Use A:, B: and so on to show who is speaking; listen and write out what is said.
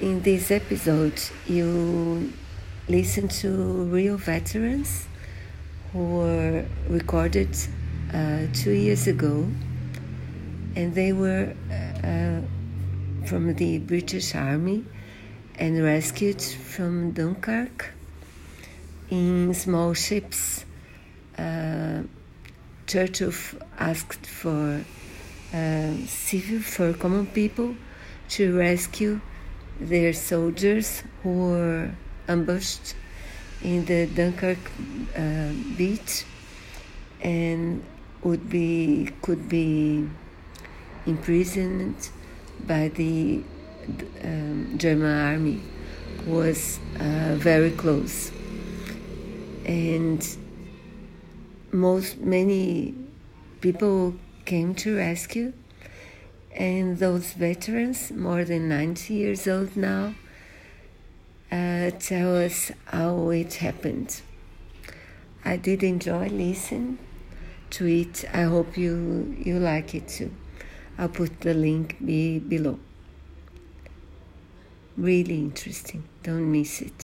A: In this episode, you listen to real veterans who were recorded uh, two years ago, and they were uh, from the British Army and rescued from Dunkirk in small ships. Uh, Churchill asked for uh, civil, for common people to rescue their soldiers who were ambushed in the Dunkirk uh, beach and would be could be imprisoned by the um, German army was uh, very close. And most many people came to rescue and those veterans, more than 90 years old now, uh, tell us how it happened. I did enjoy listening to it. I hope you you like it too. I'll put the link be below. Really interesting. Don't miss it.